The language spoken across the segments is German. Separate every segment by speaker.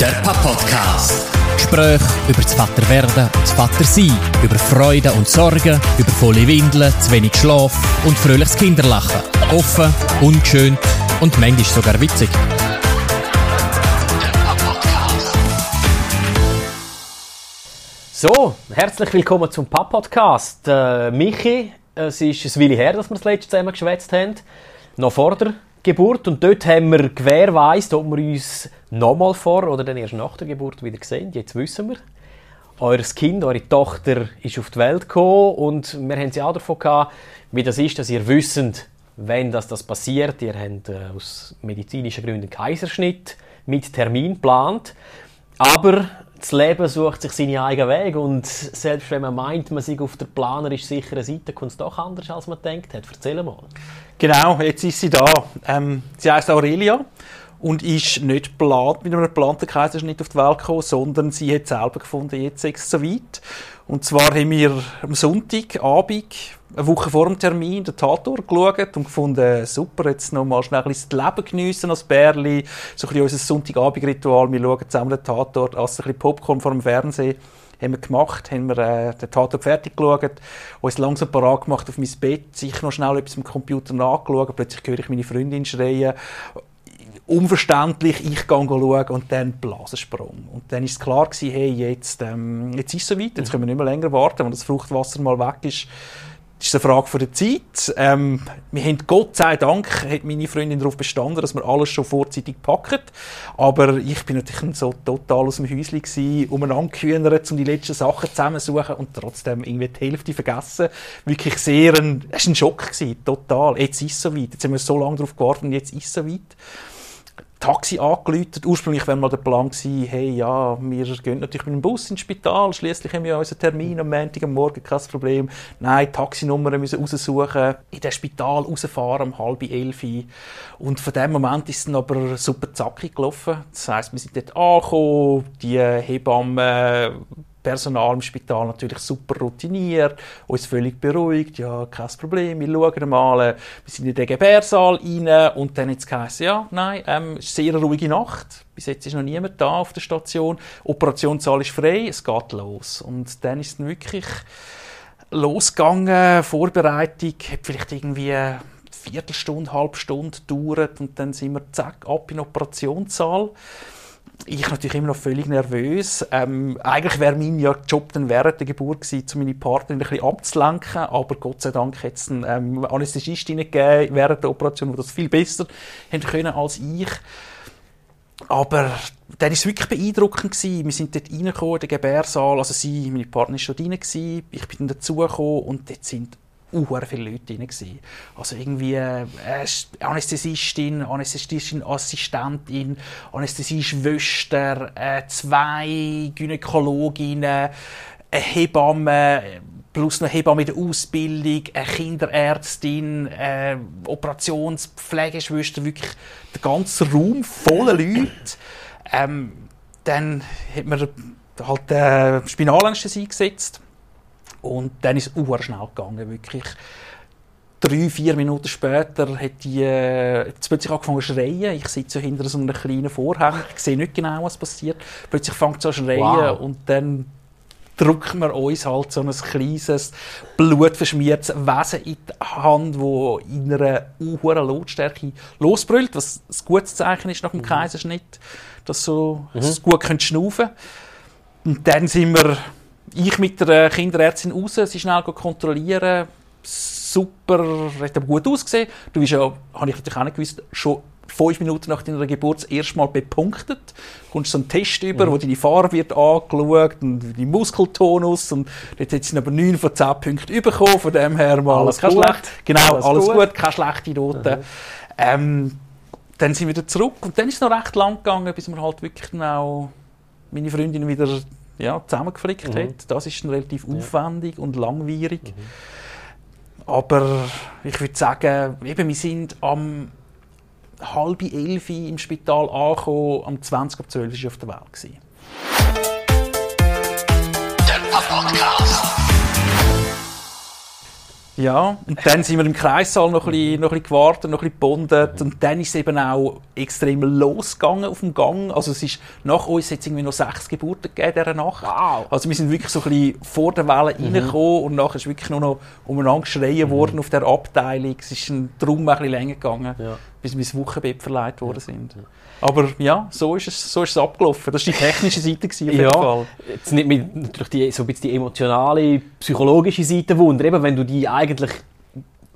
Speaker 1: Der Papa-Podcast. Gespräche über das Vaterwerden und das Vatersein, über Freude und Sorgen, über volle Windeln, zu wenig Schlaf und fröhliches Kinderlachen. Offen, ungeschönt und manchmal sogar witzig.
Speaker 2: So, herzlich willkommen zum Pap-Podcast. Äh, Michi, es ist ein Weile her, dass wir das letzte zusammen geschwätzt haben. Noch vor der Geburt. Und dort haben wir gewährleistet, ob wir uns nochmal vor oder dann erst nach der Geburt wieder sehen. Jetzt wissen wir. Euer Kind, eure Tochter ist auf die Welt gekommen und wir haben sie auch davon gehabt, wie das ist, dass ihr wisst, wenn das, das passiert. Ihr habt äh, aus medizinischen Gründen einen Kaiserschnitt mit Termin geplant. Aber das Leben sucht sich seinen eigenen Weg und selbst wenn man meint, man sei auf der planerisch sicheren Seite, kommt es doch anders, als man denkt hat. Erzähl mal.
Speaker 3: Genau, jetzt ist sie da. Ähm, sie heißt Aurelia und ist nicht geplant, mit einem geplanten Kaiserschnitt auf die Welt gekommen, sondern sie hat selber gefunden, jetzt ist es soweit. Und zwar haben wir am Sonntagabend, eine Woche vor dem Termin, den Tatort geschaut und gefunden, super, jetzt noch mal schnell ein bisschen das Leben geniessen als Bärli. So ein bisschen unser Sonntagabendritual. Wir schauen zusammen den Tatort, essen ein bisschen Popcorn vor dem Fernsehen haben wir gemacht, haben wir äh, den Tatort fertig geschaut, uns langsam parat gemacht auf mein Bett, sicher noch schnell etwas am Computer nachgeschaut, plötzlich höre ich meine Freundin schreien, unverständlich, ich gehe schauen und dann Blasensprung. Und dann ist klar gewesen, hey, jetzt, ähm, jetzt ist es soweit, jetzt können wir nicht mehr länger warten, wenn das Fruchtwasser mal weg ist. Das ist eine Frage von der Zeit. Ähm, wir haben Gott sei Dank, hat meine Freundin darauf bestanden, dass wir alles schon vorzeitig packen. Aber ich bin natürlich so total aus dem Häuschen gewesen, umeinander gehühnert, um die letzten Sachen zusammenzusuchen und trotzdem irgendwie die Hälfte vergessen. Wirklich sehr ein, es war ein Schock gewesen, total. Jetzt ist es soweit. Jetzt haben wir so lange darauf gewartet und jetzt ist es soweit. Taxi angeläutet. Ursprünglich wäre mal der Plan gewesen, hey, ja, wir gehen natürlich mit dem Bus ins Spital, schließlich haben wir ja unseren Termin am Montag am Morgen, kein Problem. Nein, Taxinummern müssen raussuchen, in das Spital rausfahren um halb elf. Und von dem Moment ist es aber super zackig gelaufen. Das heisst, wir sind dort angekommen, die Hebamme Personal im Spital natürlich super routiniert, uns völlig beruhigt, ja, kein Problem, wir schauen mal, wir sind in den Gebärsaal rein und dann es geheißen, ja, nein, ähm, es ist eine sehr ruhige Nacht, bis jetzt ist noch niemand da auf der Station, Operationssaal ist frei, es geht los. Und dann ist es wirklich losgegangen, Vorbereitung hat vielleicht irgendwie eine Viertelstunde, halbe Stunde gedauert und dann sind wir zack, ab in den Operationssaal ich natürlich immer noch völlig nervös. Ähm, eigentlich wäre mein ja Job dann während der Geburt gewesen, um meine Partnerin ein bisschen abzulenken, aber Gott sei Dank hat es eine ähm, Anästhesistin während der Operation, die das viel besser haben können als ich. Aber dann war es wirklich beeindruckend. Gewesen. Wir sind dort reingekommen, in den Gebärsaal, also sie, meine Partnerin war schon drin, ich bin dann dazugekommen und dort sind uh, viele Leute drin. Gewesen. Also irgendwie äh, Anästhesistin, Anästhesistin, Assistentin, Anästhesieschwester, äh, zwei Gynäkologinnen, eine Hebamme, plus eine Hebamme in der Ausbildung, eine Kinderärztin, eine Operationspflegeschwester, wirklich der ganze Raum voller Leute. Ähm, dann hat man halt äh, Spinalanästhesie eingesetzt und dann ist es schnell gegangen, wirklich. Drei, vier Minuten später hat die äh, plötzlich angefangen zu schreien. Ich sitze hinter so einem kleinen Vorhang, ich sehe nicht genau, was passiert. Plötzlich fängt es an zu schreien wow. und dann drückt man uns halt so ein kleines, blutverschmiertes Wesen in die Hand, das in einer hohen Lautstärke losbrüllt, was ein gutes Zeichen ist nach dem mhm. Kaiserschnitt, dass so mhm. es gut schnaufen Und dann sind wir ich mit der Kinderärztin raus, sie schnell kontrollieren. Super, hat aber gut ausgesehen. Du bist ja, habe ich natürlich auch nicht gewusst, schon fünf Minuten nach deiner Geburt das erste Mal bepunktet. Du kommst so einen Test über, mhm. wo deine Farbe wird angeschaut und dein Muskeltonus. Und dort hat sie aber neun von zehn Punkten bekommen. Von dem her mal alles kein schlecht. Genau, alles, alles gut. gut. keine schlechte Note. Mhm. Ähm, dann sind wir wieder zurück und dann ist es noch recht lang gegangen, bis wir halt wirklich auch meine Freundin wieder ja, zusammengeflickt mhm. hat. Das ist dann relativ ja. aufwendig und langwierig. Mhm. Aber ich würde sagen, eben, wir sind am halb elf im Spital angekommen, am 20 ab 12 war ich auf der Welt. Gewesen. Ja, und dann sind wir im Kreissaal noch ein bisschen, noch ein bisschen gewartet, noch ein bisschen gebondet und dann ist es eben auch extrem losgegangen auf dem Gang. Also es ist, nach uns hat es irgendwie noch sechs Geburten gegeben dieser Nacht.
Speaker 2: Wow.
Speaker 3: Also wir sind wirklich so ein bisschen vor der Welle
Speaker 2: Mhm.
Speaker 3: reingekommen und nachher ist wirklich nur noch umeinander geschrien worden auf der Abteilung. Es ist ein Drum ein bisschen länger gegangen,
Speaker 2: Ja.
Speaker 3: Bis wir ins Wochenbett verleiht worden sind. Aber ja, so ist es, so ist es abgelaufen. Das war die technische Seite auf jeden
Speaker 2: Ja,
Speaker 3: Fall.
Speaker 2: jetzt nicht mit natürlich die, so ein bisschen die emotionale, psychologische Seite wunder, eben wenn du die eigentlich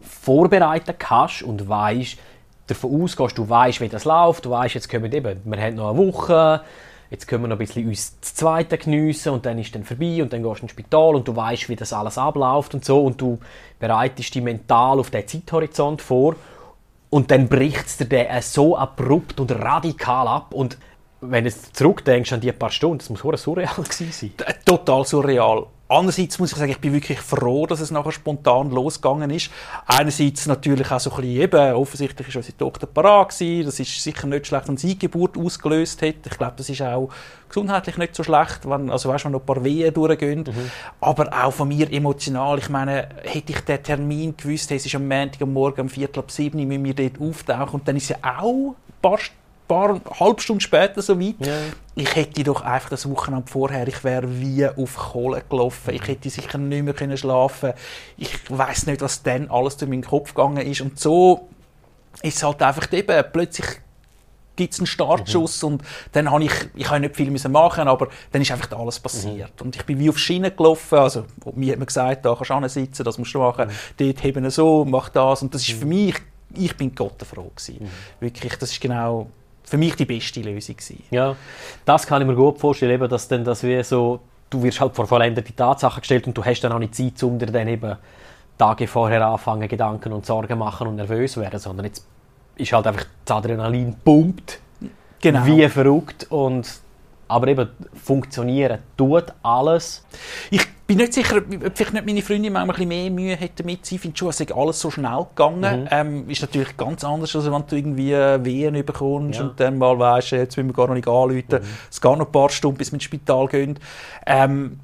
Speaker 2: vorbereitet hast und weißt, davon ausgehst, du weißt, wie das läuft, du weißt, jetzt kommen eben, wir haben noch eine Woche, jetzt können wir noch ein bisschen uns das Zweite geniessen und dann ist dann vorbei und dann gehst du ins Spital und du weißt, wie das alles abläuft und so und du bereitest dich mental auf den Zeithorizont vor und dann bricht es dir den so abrupt und radikal ab und wenn du zurückdenkst an die paar Stunden, das muss surreal gewesen sein.
Speaker 3: Äh, total surreal. Andererseits muss ich sagen, ich bin wirklich froh, dass es nachher spontan losgegangen ist. Einerseits natürlich auch so ein bisschen eben, offensichtlich ist unsere Tochter parat gewesen. Das ist sicher nicht schlecht, wenn sie die Geburt ausgelöst hat. Ich glaube, das ist auch gesundheitlich nicht so schlecht, wenn, also weißt, wenn noch ein paar Wehen durchgehen. Aber auch von mir emotional. Ich meine, hätte ich den Termin gewusst, hey, es ist am Montag am Morgen um Viertel ab sieben, müssen wir dort auftauchen und dann ist ja auch ein paar paar halbe Stunde später so weit.
Speaker 2: Ja.
Speaker 3: Ich hätte doch einfach das Wochenende vorher, ich wäre wie auf Kohle gelaufen. Ich hätte sicher nicht mehr können schlafen. Ich weiß nicht, was dann alles durch meinen Kopf gegangen ist. Und so ist es halt einfach eben plötzlich gibt es einen Startschuss und dann habe ich, ich habe nicht viel müssen machen, aber dann ist einfach alles passiert. Und ich bin wie auf Schienen gelaufen, also mir hat man gesagt, da kannst du sitzen, das musst du machen, dort heben so, mach das und das ist für mich, ich bin gottenfroh gewesen. Wirklich, das ist genau für mich die beste Lösung gewesen.
Speaker 2: Ja, das kann ich mir gut vorstellen, eben, dass dann das wie so, du wirst halt vor vollendete Tatsachen gestellt und du hast dann auch nicht Zeit, um dir dann eben Tage vorher anfangen, Gedanken und Sorgen machen und nervös werden, sondern jetzt ist halt einfach das Adrenalin pumpt,
Speaker 3: Genau.
Speaker 2: wie verrückt und aber eben funktionieren tut alles.
Speaker 3: Ich bin nicht sicher, ob vielleicht nicht meine Freundin manchmal ein bisschen mehr Mühe hätte damit. Sie findet schon, es sei alles so schnell gegangen. Ähm, ist natürlich ganz anders, als wenn du irgendwie Wehen bekommst
Speaker 2: Ja.
Speaker 3: und dann mal weisst, jetzt müssen wir gar noch nicht anrufen. Es geht noch ein paar Stunden, bis wir ins Spital gehen. Ähm,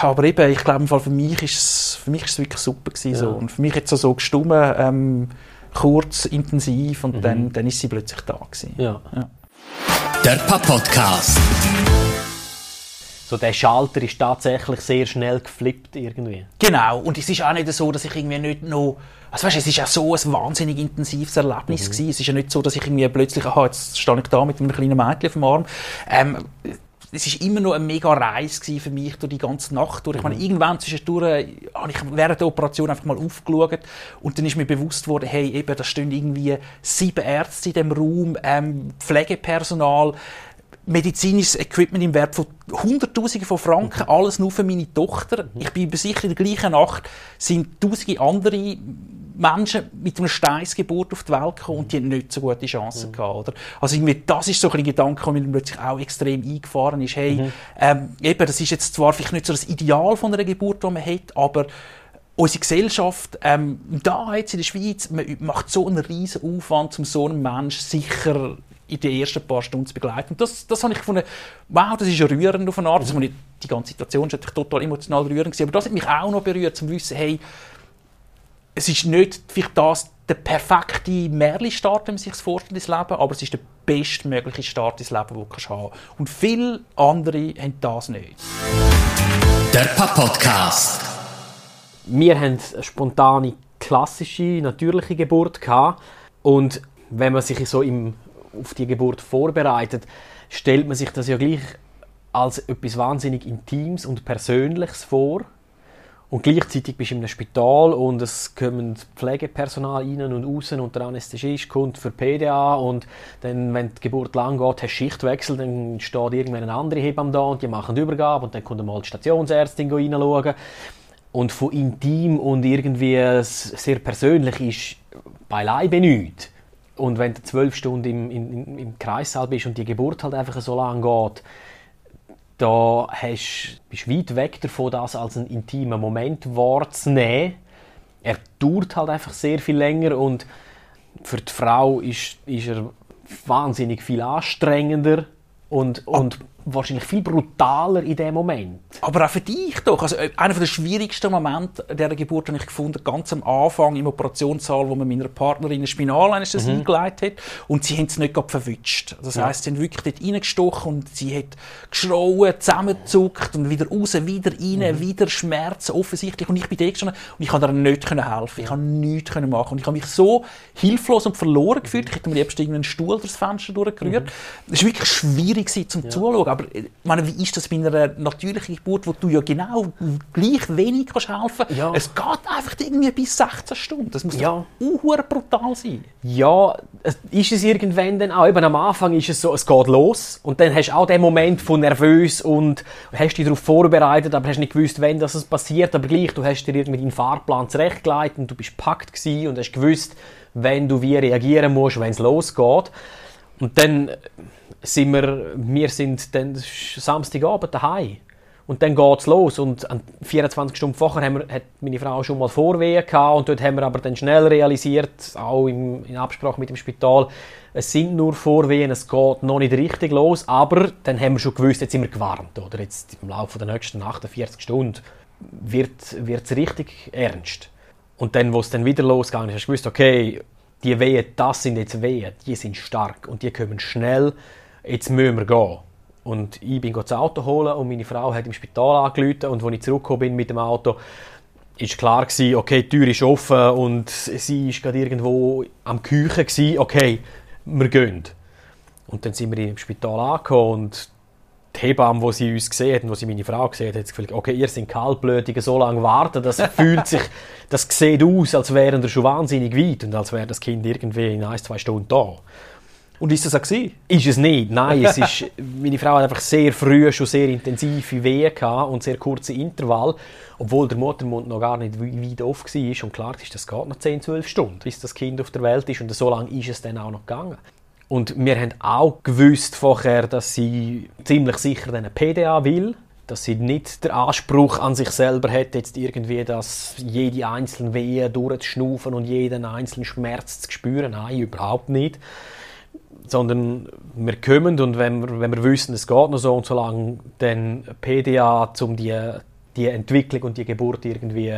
Speaker 3: aber eben, ich glaube, im Fall für mich ist es, für mich ist es wirklich super gewesen. So. Und für mich hat es so, so gestummen, ähm, kurz, intensiv und dann, dann ist sie plötzlich da gewesen.
Speaker 2: Ja.
Speaker 3: Ja.
Speaker 1: Der Papp-Podcast.
Speaker 2: So der Schalter ist tatsächlich sehr schnell geflippt irgendwie.
Speaker 3: Genau, und es ist auch nicht so, dass ich irgendwie nicht noch... Also weißt, es ist ja so ein wahnsinnig intensives Erlebnis gewesen. Es ist ja nicht so, dass ich irgendwie plötzlich, aha, jetzt stehe ich da mit einem kleinen Mädchen auf dem Arm. Ähm, es ist immer noch eine mega Reise für mich durch die ganze Nacht durch. Ich meine, irgendwann zwischendurch habe ich während der Operation einfach mal aufgeschaut und dann ist mir bewusst worden, hey, eben, da stehen irgendwie sieben Ärzte in dem Raum, ähm, Pflegepersonal, medizinisches Equipment im Wert von Hunderttausenden von Franken, alles nur für meine Tochter. Ich bin sicher, in der gleichen Nacht sind tausende andere Menschen mit einer Steinsgeburt auf die Welt gekommen und die haben nicht so gute Chancen gehabt. Oder? Also irgendwie, das ist so ein Gedanke, der mir plötzlich auch extrem eingefahren ist. Hey, ähm, eben, das ist jetzt zwar vielleicht nicht so das Ideal von einer Geburt, die man hat, aber unsere Gesellschaft, ähm, da jetzt in der Schweiz, man macht so einen riesen Aufwand, um so einen Menschen sicher in den ersten paar Stunden zu begleiten. Und das, das habe ich gefunden, wow, das ist rührend auf eine Art. Also, die ganze Situation ist natürlich total emotional rührend gewesen, aber das hat mich auch noch berührt, zum wissen, hey, es ist nicht vielleicht das der perfekte Märli-Start, wenn man sich das vorstellt ins Leben, aber es ist der bestmögliche Start ins Leben, den du kannst haben Und viele andere haben das nicht.
Speaker 1: Der Papp-Podcast.
Speaker 2: wir haben eine spontane, klassische, natürliche Geburt gehabt. Und wenn man sich so im, auf die Geburt vorbereitet, stellt man sich das ja gleich als etwas wahnsinnig Intimes und Persönliches vor. Und gleichzeitig bist du in einem Spital und es kommen Pflegepersonal rein und raus und der Anästhesist kommt für PDA und dann, wenn die Geburt lang geht, hast du Schichtwechsel, dann steht irgendwann eine andere Hebamme da und die machen die Übergabe und dann kommt mal die Stationsärztin reinschauen. Und von intim und irgendwie sehr persönlich ist beileibe nichts. Und wenn du zwölf Stunden im, im, im Kreissaal bist und die Geburt halt einfach so lang geht, da hast, bist du weit weg davon, das als einen intimen Moment wahrzunehmen. Er dauert halt einfach sehr viel länger und für die Frau ist, ist er wahnsinnig viel anstrengender und, und wahrscheinlich viel brutaler in dem Moment.
Speaker 3: Aber auch für dich doch. Also, äh, einer der schwierigsten Momente dieser Geburt habe ich gefunden, ganz am Anfang im Operationssaal, wo man meiner Partnerin eine Spinalanästhesie mhm. eingeleitet hat. Und sie haben es nicht gerade verwünscht. Das heisst, sie haben wirklich dort reingestochen und sie hat geschrauen, zusammengezuckt und wieder raus, wieder rein, mhm. wieder Schmerzen, offensichtlich. Und ich bin da gestanden und ich konnte ihr nicht helfen. Ich konnte nichts machen. Und ich habe mich so hilflos und verloren gefühlt. Ich hätte mir liebst einen Stuhl durchs Fenster durchgerührt. Mhm. Es war wirklich schwierig zum ja. Zuschauen. Aber äh, meine, wie ist das bei einer natürlichen Geburt, wo du ja genau gleich wenig kannst helfen kannst? Ja. Es geht einfach irgendwie bis 16 Stunden. Das muss ja. doch brutal sein.
Speaker 2: Ja, ist es irgendwann dann auch. Eben am Anfang ist es so, es geht los. Und dann hast du auch den Moment von nervös und hast dich darauf vorbereitet, aber hast nicht gewusst, wann das passiert. Aber gleich, du hast dir irgendwie deinen Fahrplan zurechtgelegt und du bist gepackt und hast gewusst, wenn du wie reagieren musst, wenn es losgeht. Und dann sind wir, wir sind dann Samstagabend daheim. Und dann geht es los. Und 24 Stunden vorher haben wir, hat meine Frau schon mal Vorwehen gehabt. Und dort haben wir aber dann schnell realisiert, auch im, in Absprache mit dem Spital, es sind nur Vorwehen, es geht noch nicht richtig los. Aber dann haben wir schon gewusst, jetzt sind wir gewarnt. Oder jetzt im Laufe der nächsten 48 Stunden wird es richtig ernst. Und dann, wo es dann wieder ist, hast du gewusst, okay, die Wehen, das sind jetzt Wehen, die sind stark und die kommen schnell, jetzt müssen wir gehen. Und ich bin das Auto holen und meine Frau hat im Spital angerufen und als ich zurückgekommen bin mit dem Auto, ist klar gewesen, okay, die Tür ist offen und sie ist gerade irgendwo am Küchen gewesen, okay, wir gehen. Und dann sind wir im Spital angekommen und die Hebamme, die sie uns gesehen hat und wo sie meine Frau gesehen hat, hat gesagt, okay, ihr seid kaltblütige, so lange warten, das fühlt sich, das sieht aus, als wären wir schon wahnsinnig weit und als wäre das Kind irgendwie in ein, zwei Stunden da.
Speaker 3: Und ist das auch gewesen?
Speaker 2: Ist es nicht, nein. Es ist, meine Frau hat einfach sehr früh schon sehr intensive Wehen und sehr kurze Intervall, obwohl der Muttermund noch gar nicht weit offen war. Und klar ist, das geht noch 10, 12 Stunden, bis das Kind auf der Welt ist und so lange ist es dann auch noch gegangen. Und wir haben auch gewusst vorher, dass sie ziemlich sicher eine PDA will, dass sie nicht den Anspruch an sich selber hat, jetzt irgendwie das jede einzelne Wehe durchzuschnaufen und jeden einzelnen Schmerz zu spüren. Nein, überhaupt nicht. Sondern wir kommen und wenn wir, wenn wir wissen, es geht noch so und so lange, dann PDA, um die, die Entwicklung und die Geburt irgendwie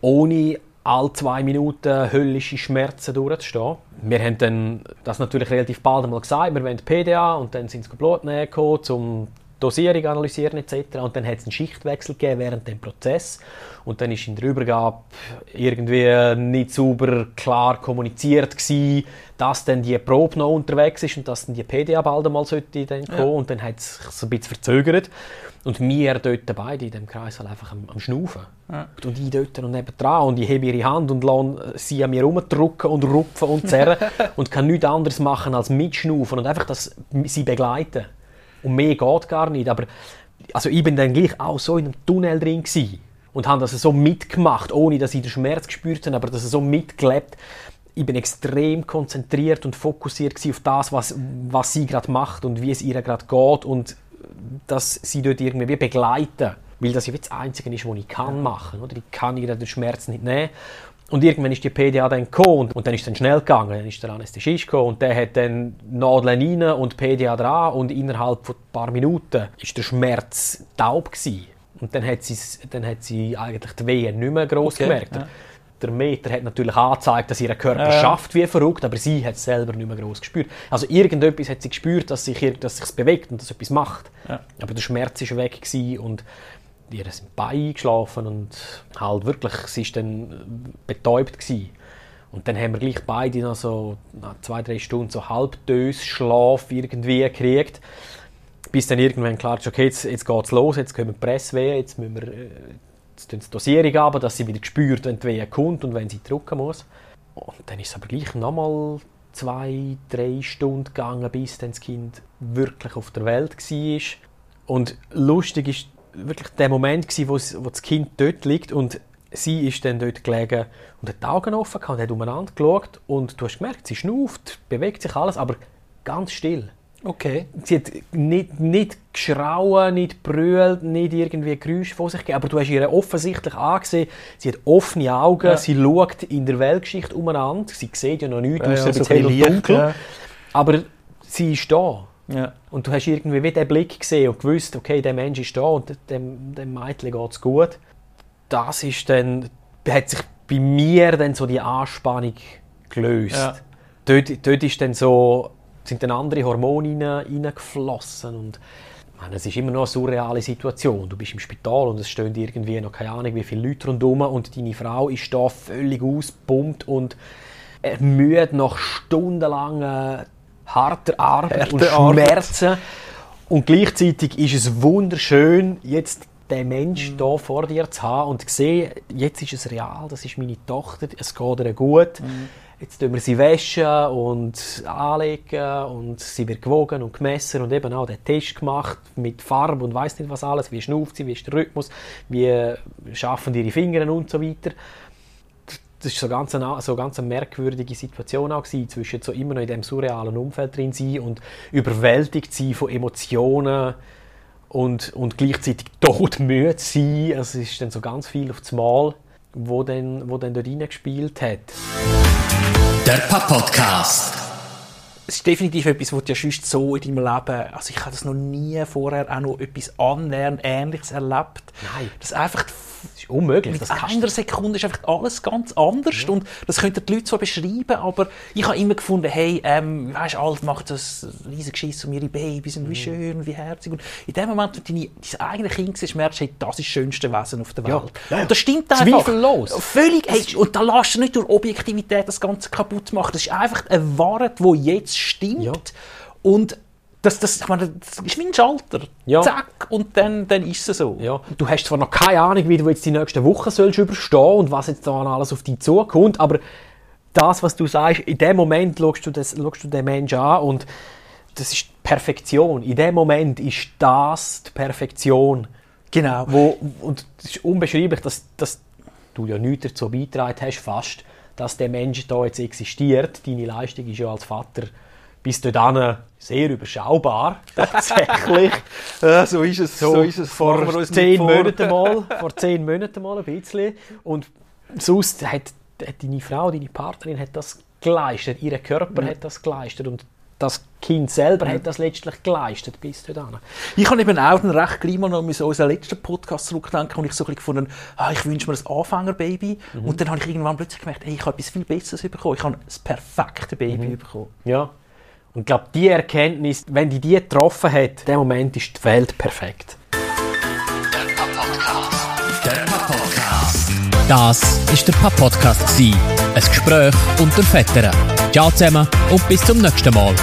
Speaker 2: ohne alle zwei Minuten höllische Schmerzen durchzustehen. Wir haben dann das natürlich relativ bald einmal gesagt, wir wollen PDA und dann sind sie Blutnähe gekommen, um Dosierung analysieren etc. Und dann hat es einen Schichtwechsel gegeben während dem Prozess und dann ist in der Übergabe irgendwie nicht sauber klar kommuniziert gewesen, dass dann die Probe noch unterwegs ist und dass dann die PDA bald einmal sollte dann kommen ja. und dann hat es sich ein bisschen verzögert. Und wir dort beide in dem Kreis halt einfach am, am Schnaufen. Ja. Und ich dort und nebendran und ich hebe ihre Hand und lasse sie an mir herumdrücken und rupfen und zerren und kann nichts anderes machen als mitschnaufen und einfach das, sie begleiten. Und mehr geht gar nicht. Aber also ich bin dann gleich auch so in einem Tunnel drin gewesen und habe das so mitgemacht, ohne dass ich den Schmerz gespürt habe, aber das so mitgelebt. Ich bin extrem konzentriert und fokussiert auf das, was, was sie gerade macht und wie es ihr gerade geht und dass sie dort irgendwie begleiten. Weil das ja das Einzige ist, was ich kann machen. Oder? Ich kann ihr den Schmerz nicht nehmen. Und irgendwann ist die PDA dann gekommen und, dann ist es dann schnell gegangen. Dann ist der Anästhesist gekommen und der hat dann Nadeln rein und PDA dran und innerhalb von ein paar Minuten ist der Schmerz taub gewesen. Und dann hat sie, dann hat sie eigentlich die Wehen nicht mehr gross okay, gemerkt. Ja der Meter hat natürlich angezeigt, dass ihr Körper ja. schafft wie verrückt, aber sie hat es selber nicht mehr groß gespürt. Also irgendetwas hat sie gespürt, dass sich dass sich's bewegt und dass etwas macht. Ja. Aber der Schmerz ist weg und ihr sind Beine eingeschlafen und halt wirklich, sie ist dann betäubt gewesen. Und dann haben wir gleich beide noch so nach zwei, drei Stunden so Halbdös-Schlaf irgendwie gekriegt. Bis dann irgendwann klar ist, okay, jetzt, jetzt geht es los, jetzt können wir Presswehen, jetzt müssen wir äh, jetzt die Dosierung ab, dass sie wieder spürt, wenn die Wehe kommt und wenn sie drücken muss. Und dann ist es aber gleich nochmal zwei, drei Stunden gegangen, bis dann das Kind wirklich auf der Welt war. Und lustig ist wirklich der Moment, gewesen, wo, wo das Kind dort liegt und sie ist dann dort gelegen und hat die Augen offen gehabt, hat umeinander geschaut und du hast gemerkt, sie schnauft, bewegt sich alles, aber ganz still.
Speaker 3: Okay.
Speaker 2: Sie hat nicht, nicht geschrauen, nicht brüllt, nicht irgendwie Geräusche vor sich gegeben, aber du hast ihr offensichtlich angesehen, sie hat offene Augen, ja. sie schaut in der Weltgeschichte umeinander, sie sieht ja noch nichts, ja, außer ja, so ein bisschen dunkel, ja. aber sie ist da
Speaker 3: Ja.
Speaker 2: Und du hast irgendwie wie den Blick gesehen und gewusst, okay, der Mensch ist da und dem, dem Mädchen geht es gut. Das ist dann, hat sich bei mir dann so die Anspannung gelöst.
Speaker 3: Ja.
Speaker 2: Dort, dort ist dann so, sind dann andere Hormone rein, reingeflossen und meine, es ist immer noch eine surreale Situation. Du bist im Spital und es stehen irgendwie noch keine Ahnung wie viele Leute rundherum und deine Frau ist da völlig ausgepumpt und ermüdet nach stundenlanger harter Arbeit und
Speaker 3: Harte Arbeit.
Speaker 2: Schmerzen. Und gleichzeitig ist es wunderschön, jetzt den Mensch
Speaker 3: Mhm.
Speaker 2: da vor dir zu haben und zu sehen, jetzt ist es real, das ist meine Tochter, es geht ihr gut.
Speaker 3: Mhm.
Speaker 2: Jetzt tun wir sie waschen und anlegen und sie wird gewogen und gemessen und eben auch den Test gemacht mit Farbe und weiß nicht was alles, wie schnauft sie, wie ist der Rhythmus, wie schaffen ihre Finger und so weiter das ist so eine, ganz eine merkwürdige Situation auch gewesen, zwischen so immer noch in dem surrealen Umfeld drin sein und überwältigt sein von Emotionen und, und gleichzeitig todmüde sein. Also es ist dann so ganz viel auf das Mal, wo dann, wo dann dort reingespielt hat.
Speaker 1: Der Papp-Podcast.
Speaker 3: Es ist definitiv etwas, was du ja sonst so in deinem Leben, also ich habe das noch nie vorher auch noch etwas annähernd Ähnliches erlebt.
Speaker 2: Nein.
Speaker 3: Das einfach
Speaker 2: Das ist unmöglich.
Speaker 3: mit
Speaker 2: Das kannst
Speaker 3: einer Sekunde ist einfach alles ganz anders und das könnten die Leute so beschreiben, aber ich habe immer gefunden, hey, ähm, weißt, alt macht das riesige Geschiss um ihre Babys und wie schön und wie herzig und in dem Moment, wo du deine, dein eigenes Kind siehst, merkst du, hey, das ist das schönste Wesen auf der
Speaker 2: Ja.
Speaker 3: Welt.
Speaker 2: Ja, ja.
Speaker 3: Und das stimmt einfach.
Speaker 2: Zweifellos.
Speaker 3: Völlig, hey, und da lässt du nicht durch Objektivität das Ganze kaputt machen. Das ist einfach eine Wahrheit, die jetzt stimmt
Speaker 2: Ja.
Speaker 3: und das, das, ich meine, das ist wie ein Schalter.
Speaker 2: Ja.
Speaker 3: Zack, und dann, dann ist es so.
Speaker 2: Ja. Du hast zwar noch keine Ahnung, wie du jetzt die nächsten Wochen sollst überstehen und was jetzt da alles auf dich zukommt, aber das, was du sagst, in dem Moment schaust du, das, schaust du den Menschen an und das ist die Perfektion. In dem Moment ist das die Perfektion.
Speaker 3: Genau.
Speaker 2: Wo, und es ist unbeschreiblich, dass, dass du ja nichts dazu beigetragen hast, fast, dass der Mensch da jetzt existiert. Deine Leistung ist ja als Vater bis dahin sehr überschaubar, tatsächlich.
Speaker 3: Ja, so ist es.
Speaker 2: So, vor
Speaker 3: wir uns
Speaker 2: zehn
Speaker 3: nicht vor.
Speaker 2: Monaten mal, vor zehn Monaten mal ein bisschen. Und sonst hat, hat deine Frau, deine Partnerin hat das geleistet, ihr Körper hat das geleistet und das Kind selber hat das letztlich geleistet bis dahin.
Speaker 3: Ich habe eben auch recht gleich mal noch an unseren letzten Podcast zurückdenken und ich so ein bisschen gefunden, ah, ich wünsche mir ein Anfängerbaby. Und dann habe ich irgendwann plötzlich gemerkt, hey, ich habe etwas viel Besseres bekommen. Ich habe das perfekte Baby bekommen.
Speaker 2: Ja. Und ich glaube, die Erkenntnis, wenn die die getroffen hat, in dem Moment ist die Welt perfekt.
Speaker 1: Das ist der Papp-Podcast. Ein Gespräch unter Vettern. Ciao zusammen und bis zum nächsten Mal.